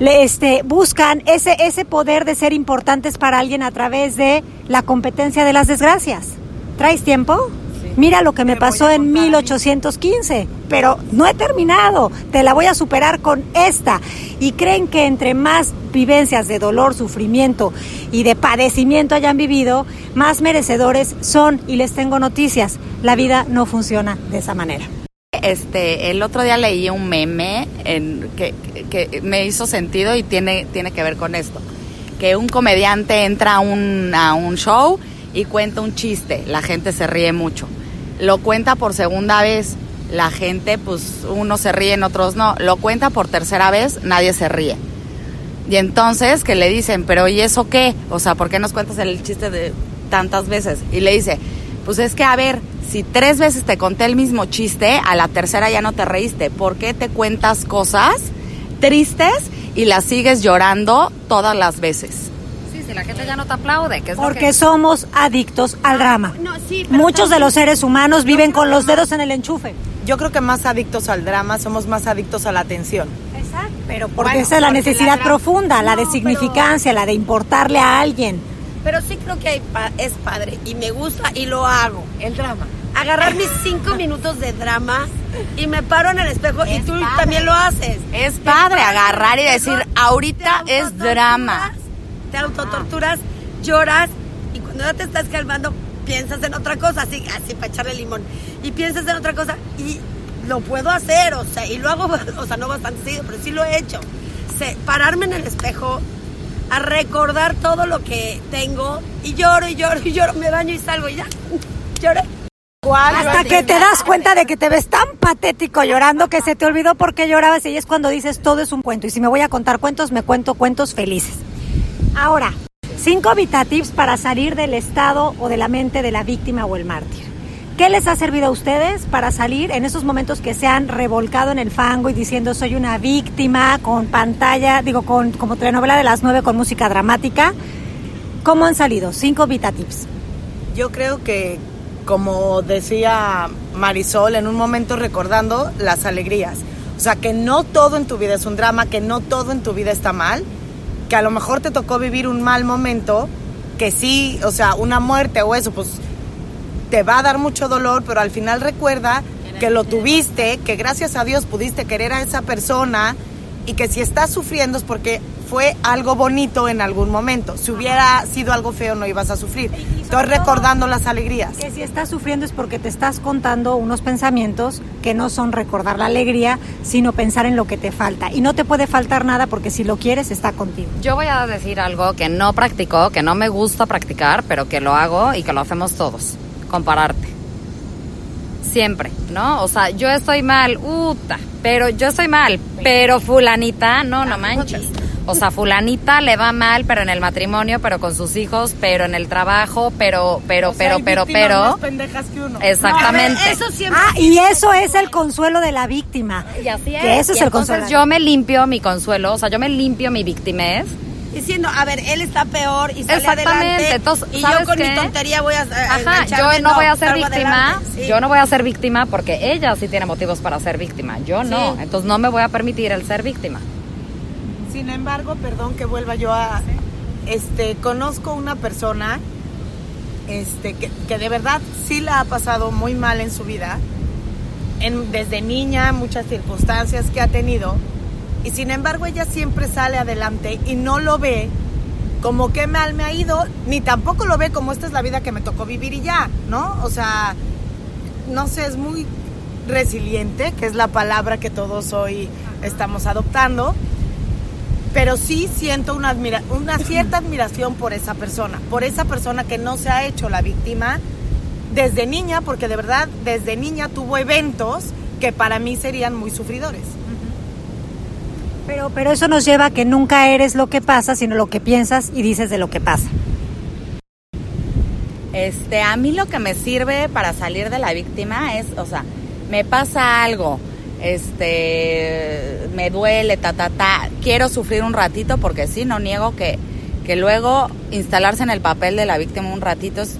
S2: este, buscan ese, ese poder de ser importantes para alguien a través de la competencia de las desgracias. ¿Traes tiempo? Mira lo que me pasó en
S4: contar a mí.
S2: 1815, pero no he terminado. Te la voy a superar con esta. Y creen que entre más vivencias de dolor, sufrimiento y de padecimiento hayan vivido, más merecedores son. Y les tengo noticias. La vida no funciona de esa manera.
S3: Este, el otro día leí un meme en, que, que me hizo sentido y tiene, tiene que ver con esto. Que un comediante entra a un, a un show y cuenta un chiste, la gente se ríe mucho. Lo cuenta por segunda vez, la gente, pues unos se ríen, otros no. Lo cuenta por tercera vez, nadie se ríe. Y entonces que le dicen, pero ¿y eso qué? O sea, ¿por qué nos cuentas el chiste de tantas veces? Y le dice, pues es que a ver, si tres veces te conté el mismo chiste, a la tercera ya no te reíste. ¿Por qué te cuentas cosas tristes y las sigues llorando todas las veces?
S6: Si la gente ya no te aplaude, que es lo
S2: Porque
S6: que-
S2: somos adictos al drama.
S5: No, sí,
S2: Muchos de los seres humanos viven con los dedos en el enchufe.
S4: Yo creo que más adictos al drama somos más adictos a la atención.
S2: Exacto. Pero porque
S4: Bueno,
S2: esa es la necesidad
S4: la
S2: profunda, la de
S5: pero-
S2: significancia, la de importarle a alguien.
S5: Pero sí creo que hay pa- es padre y me gusta y lo hago.
S4: El drama.
S5: Agarrar mis cinco *laughs* minutos de drama y me paro en el espejo y tú también lo haces.
S3: Es padre agarrar y decir, ahorita es drama.
S5: Te autotorturas, lloras y cuando ya te estás calmando, piensas en otra cosa, así, así para echarle limón, y piensas en otra cosa y lo puedo hacer, o sea, y lo hago, *laughs* o sea, no bastante seguido, pero sí lo he hecho. Sé, pararme en el espejo, a recordar todo lo que tengo y lloro y lloro *laughs* y lloro, me baño y salgo y ya, *laughs* lloré.
S2: Hasta que te das cuenta de que te ves tan patético llorando que se te olvidó por qué llorabas y ahí es cuando dices todo es un cuento. Y si me voy a contar cuentos, me cuento cuentos felices. Ahora, cinco VitaTips para salir del estado o de la mente de la víctima o el mártir. ¿Qué les ha servido a ustedes para salir en esos momentos que se han revolcado en el fango y diciendo soy una víctima con pantalla, digo, con como telenovela de las nueve con música dramática? ¿Cómo han salido? Cinco VitaTips.
S4: Yo creo que, como decía Marisol, en un momento recordando las alegrías. O sea, que no todo en tu vida es un drama, que no todo en tu vida está mal, que a lo mejor te tocó vivir un mal momento, que sí, o sea, una muerte o eso, pues te va a dar mucho dolor, pero al final recuerda que lo tuviste, que gracias a Dios pudiste querer a esa persona y que si estás sufriendo es porque fue algo bonito en algún momento. Si hubiera sido algo feo no ibas a sufrir. Estoy recordando las alegrías.
S2: Que si estás sufriendo es porque te estás contando unos pensamientos que no son recordar la alegría, sino pensar en lo que te falta. Y no te puede faltar nada porque si lo quieres está contigo.
S6: Yo voy a decir algo que no practico, que no me gusta practicar, pero que lo hago y que lo hacemos todos. Compararte. Siempre, ¿no? O sea, yo estoy mal, uta, pero yo estoy mal, pero fulanita, no, no manches. O sea, fulanita le va mal, pero en el matrimonio, pero con sus hijos, pero en el trabajo, pero, pero,
S4: O sea,
S6: pero,
S4: hay
S6: pero, pero.
S4: más pendejas que uno.
S6: Exactamente.
S5: Ver, eso siempre.
S2: Ah, y eso es el consuelo de la víctima.
S6: Y así es.
S2: Que eso es
S6: Y
S2: el
S6: entonces
S2: consuelo.
S6: Yo me limpio mi consuelo, o sea, yo me limpio mi victimez.
S5: Diciendo, a ver, él está peor y sale
S6: Exactamente,
S5: adelante.
S6: entonces,
S5: y
S6: ¿sabes
S5: yo con
S6: qué?
S5: mi tontería voy a, a
S6: Ajá, yo no voy a ser víctima,
S5: sí.
S6: yo no voy a ser víctima porque ella sí tiene motivos para ser víctima, yo no,
S5: Sí.
S6: entonces no me voy a permitir el ser víctima.
S4: Sin embargo, perdón que vuelva yo a... Este, conozco una persona este, que, que de verdad sí la ha pasado muy mal en su vida, en, desde niña, muchas circunstancias que ha tenido, y sin embargo ella siempre sale adelante y no lo ve como que mal me ha ido, ni tampoco lo ve como esta es la vida que me tocó vivir y ya, ¿no? O sea, no sé, es muy resiliente, que es la palabra que todos hoy estamos adoptando, pero sí siento una, admira- una cierta *clears throat* admiración por esa persona, por esa persona que no se ha hecho la víctima desde niña, porque de verdad desde niña tuvo eventos que para mí serían muy sufridores.
S2: Pero, pero eso nos lleva a que nunca eres lo que pasa, sino lo que piensas y dices de lo que pasa.
S3: Este, a mí lo que me sirve para salir de la víctima es, o sea, me pasa algo, este, me duele, ta, ta, ta, quiero sufrir un ratito porque sí, no niego que, que luego instalarse en el papel de la víctima un ratito es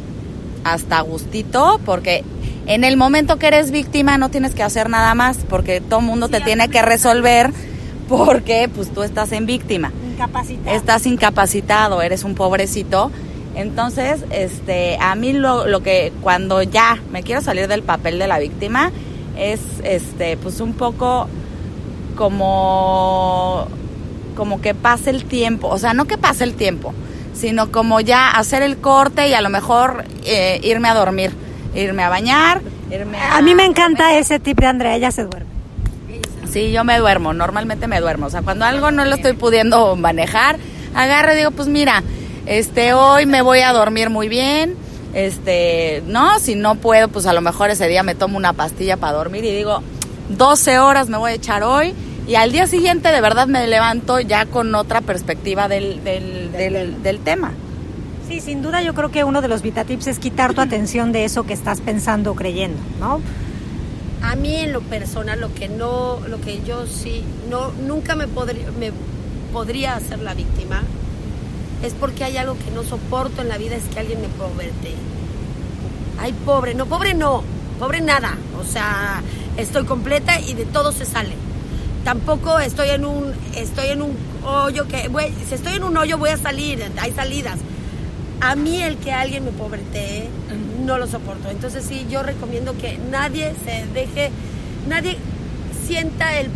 S3: hasta gustito porque en el momento que eres víctima no tienes que hacer nada más porque todo el mundo te tiene que resolver porque pues tú estás en víctima
S2: Incapacitado.
S3: estás incapacitado, eres un pobrecito. Entonces, este, a mí lo, lo que cuando ya me quiero salir del papel de la víctima es, este, pues un poco como, como que pase el tiempo, o sea, no que pase el tiempo, sino como ya hacer el corte y a lo mejor eh, irme a dormir, irme a bañar, irme a...
S2: A mí me encanta ese tip de Andrea, ella se duerme.
S3: Sí, yo me duermo, normalmente me duermo. O sea, cuando algo no lo estoy pudiendo manejar, agarro y digo, pues mira, este, hoy me voy a dormir muy bien. Este, no, si no puedo, pues a lo mejor ese día me tomo una pastilla para dormir y digo, 12 horas me voy a echar hoy. Y al día siguiente de verdad me levanto ya con otra perspectiva del, del, del, del tema.
S2: Sí, sin duda yo creo que uno de los VitaTips es quitar tu atención de eso que estás pensando o creyendo, ¿no?
S5: A mí en lo personal, lo que no, lo que yo sí, no, nunca me podría, me podría hacer la víctima, es porque hay algo que no soporto en la vida, es que alguien me poberte. Ay, pobre, no, pobre no, pobre nada. O sea, estoy completa y de todo se sale. Tampoco estoy en un, estoy en un hoyo que, güey, si estoy en un hoyo voy a salir, hay salidas. A mí el que alguien me pobretee, no lo soporto. Entonces sí, yo recomiendo que nadie se deje, nadie sienta el,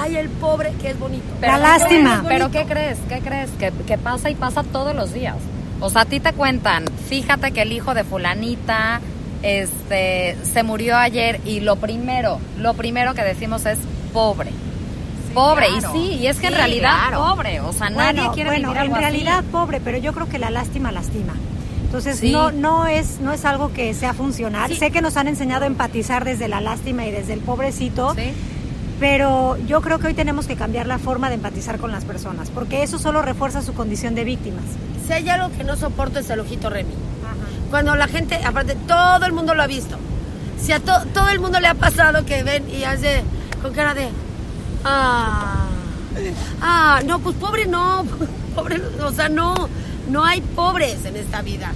S5: ay, el pobre que es bonito.
S2: La lástima.
S6: Pero ¿qué crees? ¿Qué crees? Que, que pasa y pasa todos los días. O sea, a ti te cuentan, fíjate que el hijo de fulanita este se murió ayer y lo primero, lo primero que decimos es pobre. pobre,
S3: claro.
S6: y sí, y es que en realidad
S3: claro.
S6: pobre, o sea, nadie quiere
S2: bueno,
S6: vivir
S2: en
S6: algo así.
S2: realidad pobre, pero yo creo que la lástima lastima. Entonces
S6: Sí.
S2: no no es no es algo que sea funcional.
S5: Sí.
S2: Sé que nos han enseñado a empatizar desde la lástima y desde el pobrecito,
S6: Sí.
S2: Pero yo creo que hoy tenemos que cambiar la forma de empatizar con las personas, porque eso solo refuerza su condición de víctimas.
S5: Si hay algo que no soporto es el ojito Remy. Cuando la gente, aparte, todo el mundo lo ha visto. Si a to- todo el mundo le ha pasado que ven y hace con cara de. Ah, ah, no, pues pobre no. *laughs* Pobre, o sea, no. No hay pobres en esta vida.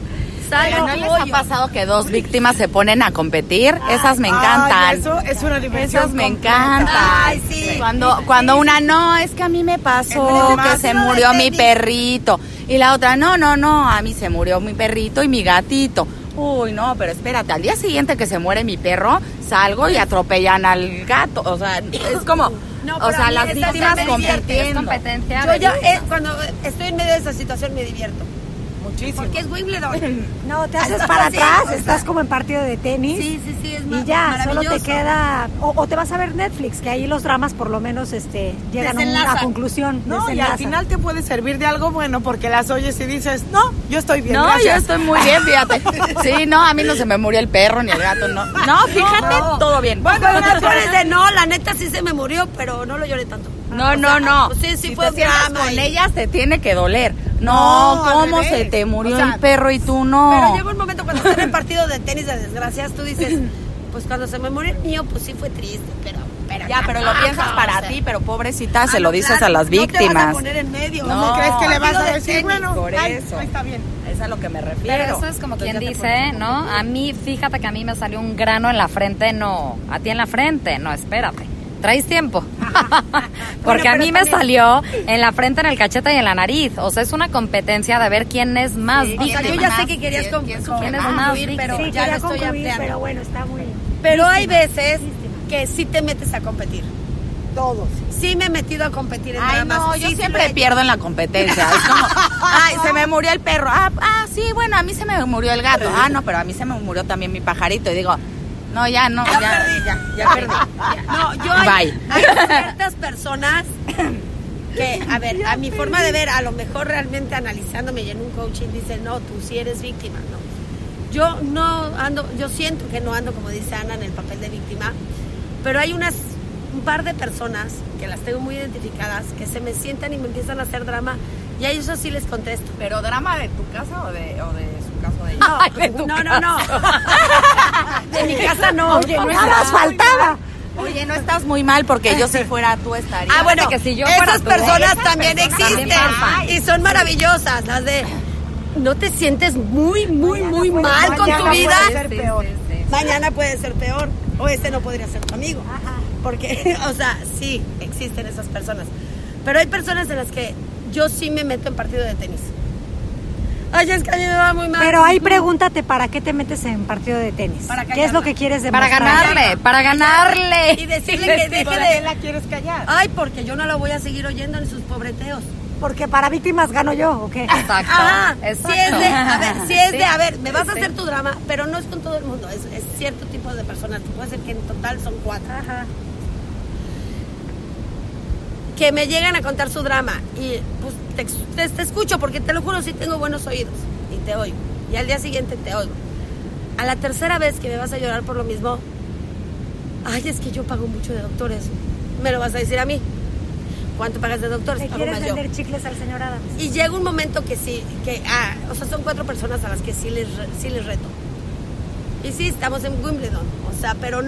S3: ¿No les ha pasado que dos víctimas se ponen a competir? Esas me encantan.
S4: Ay, eso es una diversión.
S3: Esas me encantan.
S5: Ay, sí.
S3: Cuando, cuando una no, es que a mí me pasó que se murió mi perrito. Y la otra, no, no, no, a mí se murió mi perrito y mi gatito. Uy, no, pero espérate, al día siguiente que se muere mi perro, salgo y atropellan al gato. O sea, es como,
S5: No,
S3: o sea, las víctimas compitiendo.
S6: competencia.
S5: Yo ya, eh, cuando estoy en medio de esa situación me divierto.
S4: Muchísimo.
S5: Porque es Wimbledon. *laughs*
S2: No, te haces
S5: Estás
S2: para atrás,
S5: o sea.
S2: estás como en partido de tenis.
S5: Sí, sí, sí, es
S2: Y ya, solo te queda, o, o te vas a ver Netflix, que ahí los dramas por lo menos este, llegan a una conclusión.
S4: No, y al final te puede servir de algo bueno porque las oyes y dices, no, yo estoy bien.
S3: No, yo
S4: gracias".
S3: estoy muy bien, fíjate. *laughs* Sí, no, a mí no se me murió el perro ni el gato, no. No, fíjate,
S5: No.
S3: todo bien.
S5: Bueno, no te pones de no, la neta sí se me murió, pero no lo lloré tanto.
S3: No,
S5: O
S3: no,
S5: sea,
S3: no.
S5: pues sí, sí
S3: si
S5: fue
S3: te
S5: un drama
S3: con
S5: y-
S3: ellas te tiene que doler. No, ¿cómo se te murió
S4: O sea,
S3: el perro y tú no?
S5: Pero llega un momento cuando están en partido de tenis de desgracias, tú dices, *clears throat* pues cuando se me murió el mío, pues sí fue triste, pero... pero
S3: ya, pero lo piensas
S5: o
S3: para
S5: sea.
S3: ti, pero pobrecita,
S5: Ah,
S3: se lo dices
S5: claro,
S3: a las
S5: No te vas a
S3: víctimas.
S5: poner en medio.
S3: No.
S4: ¿Crees que le vas a
S5: de
S4: decir,
S5: tenis.
S4: bueno,
S3: por
S4: ay,
S3: eso.
S4: está bien?
S3: Es a lo que me refiero.
S6: Pero eso es como quien
S3: Entonces
S6: dice, ¿no? A mí, fíjate que a mí me salió un grano en la frente, no. A ti en la frente, no, espérate. Traes tiempo. *laughs* Porque a mí me
S5: también-
S6: salió en la frente, en el cachete y en la nariz. O sea, es una competencia de ver quién es más
S5: O sea, yo ya sé que querías concluir, pero
S2: Sí,
S5: ya lo estoy ampliando.
S2: pero bueno, está muy...
S5: Pero hay veces
S2: víctima.
S5: que sí te metes a competir.
S4: Todos.
S5: Sí me he metido a competir en
S3: Ay,
S5: dramas.
S3: no,
S5: sí,
S3: yo
S5: sí
S3: siempre pierdo en la competencia. Es como, *laughs* ay, se me murió el perro. Ah, ah, sí, bueno, a mí se me murió el gato. Ah, no, pero a mí se me murió también mi pajarito. Y digo, no, ya, no, ya, ya, ya, perdí.
S5: No, yo hay,
S3: Bye.
S5: hay ciertas personas que, a ver, a mi forma de ver, a lo mejor realmente analizándome y en un coaching dice, no, tú sí eres víctima, no. Yo no ando, yo siento que no ando, como dice Ana, en el papel de víctima, pero hay unas, un par de personas que las tengo muy identificadas, que se me sientan y me empiezan a hacer drama, y a ellos sí les contesto.
S3: ¿Pero drama de tu casa o de, o de su caso de *laughs*
S5: No,
S6: Ay, de tu
S5: no, no, no. *laughs* De mi casa no.
S2: Oye, nada más faltaba.
S3: Oye, no estás muy mal porque yo si fuera tú estaría.
S5: Ah, bueno,
S6: que si yo fuera
S5: esas
S6: tú,
S5: personas
S6: esas
S5: también
S6: personas
S5: existen
S6: también pasan.
S5: y son maravillosas, las de no te sientes muy, muy, muy
S2: puede-
S5: mal con tu
S4: mañana
S5: vida.
S4: puede ser peor.
S5: Mañana puede ser peor o este no podría ser tu amigo. Porque, *laughs* o sea, sí, existen esas personas. Pero hay personas en las que yo sí me meto en partido de tenis. Ay, es que a mí me va muy mal.
S2: Pero ahí pregúntate para qué te metes en partido de tenis.
S5: Para
S2: ¿Qué es lo que quieres
S6: Para
S2: demostrar?
S6: ganarle, para ganarle.
S5: Y decirle que *laughs* deje
S4: ¿Para
S5: de...
S4: la quieres callar?
S5: Ay, porque yo no la voy a seguir oyendo en sus pobreteos.
S2: Porque para víctimas gano yo, ¿o qué?
S6: Exacto.
S5: Ajá,
S6: exacto.
S5: si es de, a ver, si es
S6: Sí,
S5: de, a ver, me vas a hacer tu drama, pero no es con todo el mundo, es, es cierto tipo de personas, puede ser que en total son cuatro,
S2: Ajá.
S5: Que me llegan a contar su drama y pues te, te- te escucho porque te lo juro, sí tengo buenos oídos y te oigo, y al día siguiente te oigo. A la tercera vez que me vas a llorar por lo mismo, ay, es que yo pago mucho de doctores, me lo vas a decir a mí. ¿Cuánto pagas de doctores?
S2: ¿Te quieres
S5: más yo.
S2: vender chicles al señor Adams?
S5: Y llega un momento que sí, que, ah, o sea, son cuatro personas a las que sí les, sí les reto. Y sí, estamos en Wimbledon, o sea, pero,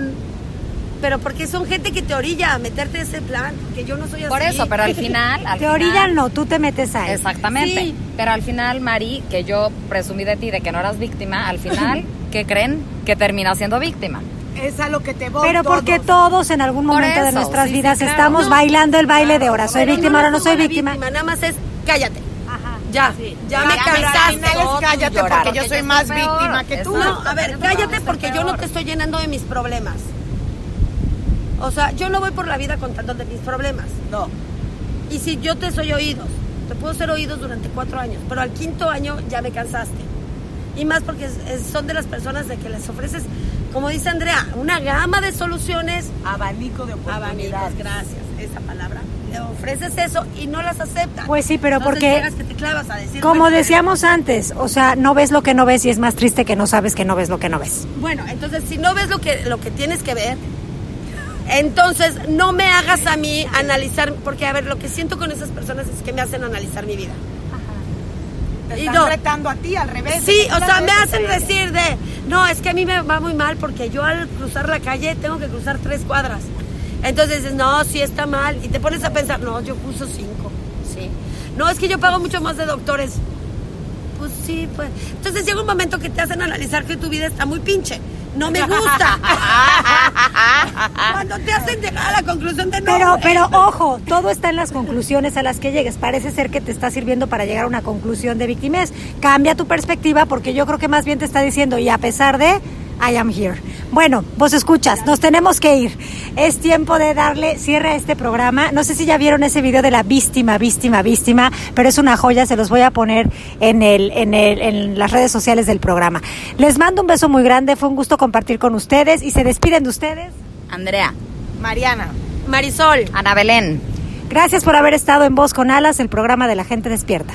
S5: pero porque son gente que te orilla a meterte ese plan, que yo no soy así.
S6: Por eso, pero al final. *laughs* Al
S2: Te
S6: final-
S2: orillan no, tú te metes ahí.
S6: Exactamente.
S5: Sí.
S6: Pero al final, Mari, que yo presumí de ti de que no eras víctima, al final, *laughs* ¿qué creen? Que terminas siendo víctima.
S4: Es a lo que te voy
S2: Pero porque
S4: todos.
S2: en algún momento de nuestras
S6: sí,
S2: vidas
S6: sí, claro.
S2: estamos
S5: No,
S2: bailando el baile de ahora soy víctima, ahora no soy
S5: la
S2: víctima.
S5: Nada más es cállate.
S2: Ajá.
S5: Ya, ya me
S3: Ya,
S5: cansaste.
S4: cállate porque yo soy más
S6: peor.
S4: víctima que tú.
S5: No, a ver, cállate porque yo no te estoy llenando de mis problemas. O sea, yo no voy por la vida contándote mis problemas.
S3: No.
S5: Y si yo te soy oídos te puedo ser oídos durante cuatro años, pero al quinto año ya me cansaste. Y más porque es- es- son de las personas de que les ofreces, como dice Andrea, una gama de soluciones.
S4: Abanico de
S5: Abanicos,
S4: oportunidades.
S5: gracias, esa palabra. Le ofreces eso y no las aceptan.
S2: Pues sí, pero
S5: Entonces
S2: porque-
S5: llegas que te clavas a decir,
S2: Como
S5: bueno,
S2: decíamos antes, o sea, no ves lo que no ves y es más triste que no sabes que no ves lo que no ves.
S5: Bueno, entonces si no ves lo que, lo que tienes que ver, entonces no me hagas a mí analizar, porque a ver, lo que siento con esas personas es que me hacen analizar mi vida.
S4: Te
S5: Y
S4: están
S5: no.
S4: retando a ti al revés.
S5: Sí, o sea, me hacen
S4: te-
S5: decir de, no, es que a mí me va muy mal porque yo al cruzar la calle tengo que cruzar tres cuadras. Entonces dices, no, sí está mal. Y te pones a pensar, no, yo cruzo cinco. Sí. No, es que yo pago mucho más de doctores. Pues sí, pues. Entonces llega un momento que te hacen analizar que tu vida está muy pinche. No me gusta. *laughs* Cuando te hacen llegar a la conclusión de no.
S2: Pero, pero ojo, todo está en las conclusiones a las que llegues. Parece ser que te está sirviendo para llegar a una conclusión de victimez. Cambia tu perspectiva porque yo creo que más bien te está diciendo, y a pesar de, I am here. Bueno, vos escuchas, nos tenemos que ir. Es tiempo de darle cierre a este programa. No sé si ya vieron ese video de la víctima, víctima, víctima, pero es una joya, se los voy a poner en, el, en, el, en las redes sociales del programa. Les mando un beso muy grande, fue un gusto compartir con ustedes y se despiden de ustedes.
S6: Andrea,
S4: Mariana.
S5: Marisol.
S6: Ana Belén.
S2: Gracias por haber estado en Voz con Alas, el programa de la gente despierta.